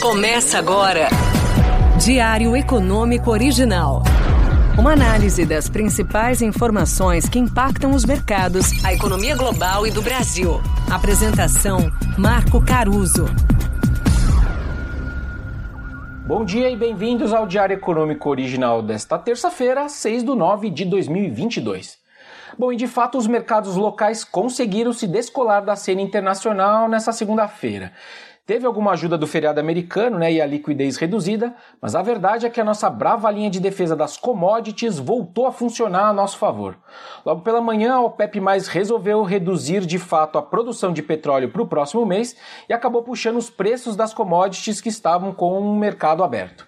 Começa agora. Diário Econômico Original. Uma análise das principais informações que impactam os mercados, a economia global e do Brasil. Apresentação: Marco Caruso. Bom dia e bem-vindos ao Diário Econômico Original desta terça-feira, 6 de nove de 2022. Bom, e de fato os mercados locais conseguiram se descolar da cena internacional nessa segunda-feira. Teve alguma ajuda do feriado americano né, e a liquidez reduzida, mas a verdade é que a nossa brava linha de defesa das commodities voltou a funcionar a nosso favor. Logo pela manhã, a OPEP resolveu reduzir de fato a produção de petróleo para o próximo mês e acabou puxando os preços das commodities que estavam com o mercado aberto.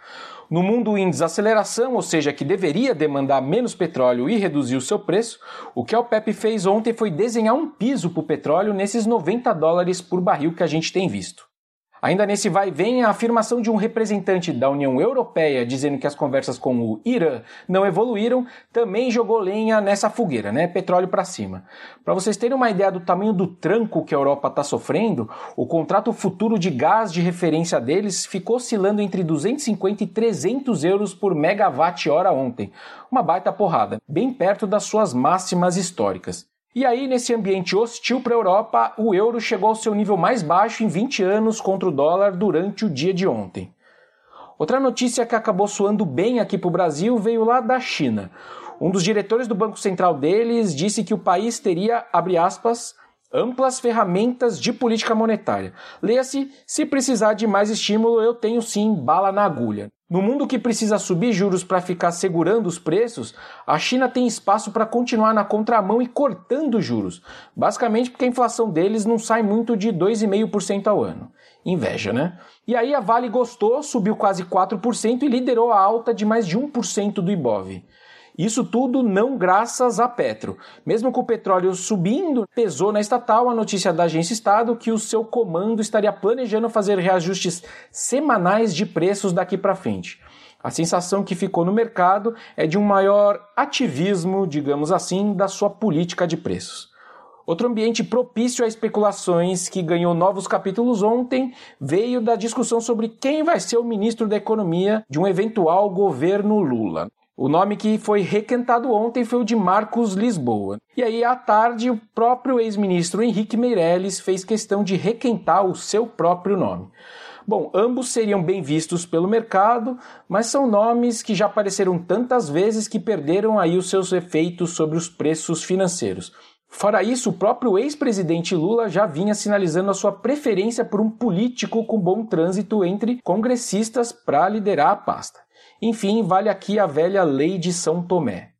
No mundo em desaceleração, ou seja, que deveria demandar menos petróleo e reduzir o seu preço, o que a OPEP fez ontem foi desenhar um piso para o petróleo nesses 90 dólares por barril que a gente tem visto. Ainda nesse vai vem, a afirmação de um representante da União Europeia dizendo que as conversas com o Irã não evoluíram também jogou lenha nessa fogueira, né? Petróleo para cima. Para vocês terem uma ideia do tamanho do tranco que a Europa está sofrendo, o contrato futuro de gás de referência deles ficou oscilando entre 250 e 300 euros por megawatt-hora ontem. Uma baita porrada, bem perto das suas máximas históricas. E aí, nesse ambiente hostil para a Europa, o euro chegou ao seu nível mais baixo em 20 anos contra o dólar durante o dia de ontem. Outra notícia que acabou soando bem aqui para o Brasil veio lá da China. Um dos diretores do Banco Central deles disse que o país teria, abre aspas, amplas ferramentas de política monetária. Leia-se, se precisar de mais estímulo, eu tenho sim bala na agulha. No mundo que precisa subir juros para ficar segurando os preços, a China tem espaço para continuar na contramão e cortando juros, basicamente porque a inflação deles não sai muito de 2,5% ao ano. Inveja, né? E aí a Vale gostou, subiu quase 4% e liderou a alta de mais de 1% do Ibov. Isso tudo não graças a Petro. Mesmo com o petróleo subindo, pesou na estatal a notícia da agência Estado que o seu comando estaria planejando fazer reajustes semanais de preços daqui para frente. A sensação que ficou no mercado é de um maior ativismo, digamos assim, da sua política de preços. Outro ambiente propício a especulações que ganhou novos capítulos ontem veio da discussão sobre quem vai ser o ministro da Economia de um eventual governo Lula. O nome que foi requentado ontem foi o de Marcos Lisboa. E aí, à tarde, o próprio ex-ministro Henrique Meirelles fez questão de requentar o seu próprio nome. Bom, ambos seriam bem vistos pelo mercado, mas são nomes que já apareceram tantas vezes que perderam aí os seus efeitos sobre os preços financeiros. Fora isso, o próprio ex-presidente Lula já vinha sinalizando a sua preferência por um político com bom trânsito entre congressistas para liderar a pasta. Enfim, vale aqui a velha lei de São Tomé.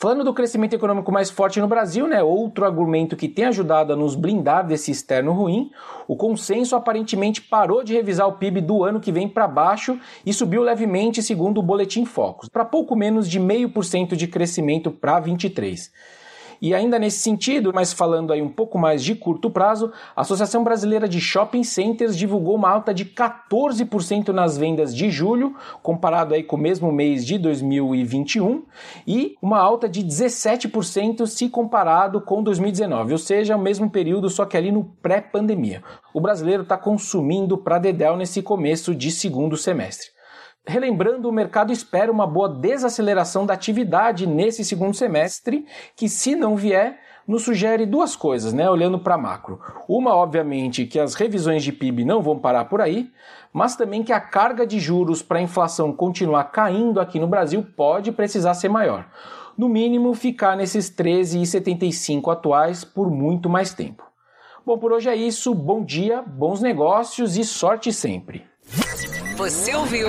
Falando do crescimento econômico mais forte no Brasil, né, outro argumento que tem ajudado a nos blindar desse externo ruim, o consenso aparentemente parou de revisar o PIB do ano que vem para baixo e subiu levemente segundo o Boletim Focus, para pouco menos de 0,5% de crescimento para 23. E ainda nesse sentido, mas falando aí um pouco mais de curto prazo, a Associação Brasileira de Shopping Centers divulgou uma alta de 14% nas vendas de julho, comparado aí com o mesmo mês de 2021, e uma alta de 17% se comparado com 2019, ou seja, o mesmo período, só que ali no pré-pandemia. O brasileiro está consumindo para dedéu nesse começo de segundo semestre. Relembrando, o mercado espera uma boa desaceleração da atividade nesse segundo semestre, que se não vier, nos sugere duas coisas, né, olhando para macro. Uma, obviamente, que as revisões de PIB não vão parar por aí, mas também que a carga de juros para a inflação continuar caindo aqui no Brasil pode precisar ser maior. No mínimo, ficar nesses 13,75 atuais por muito mais tempo. Bom, por hoje é isso. Bom dia, bons negócios e sorte sempre. Você ouviu?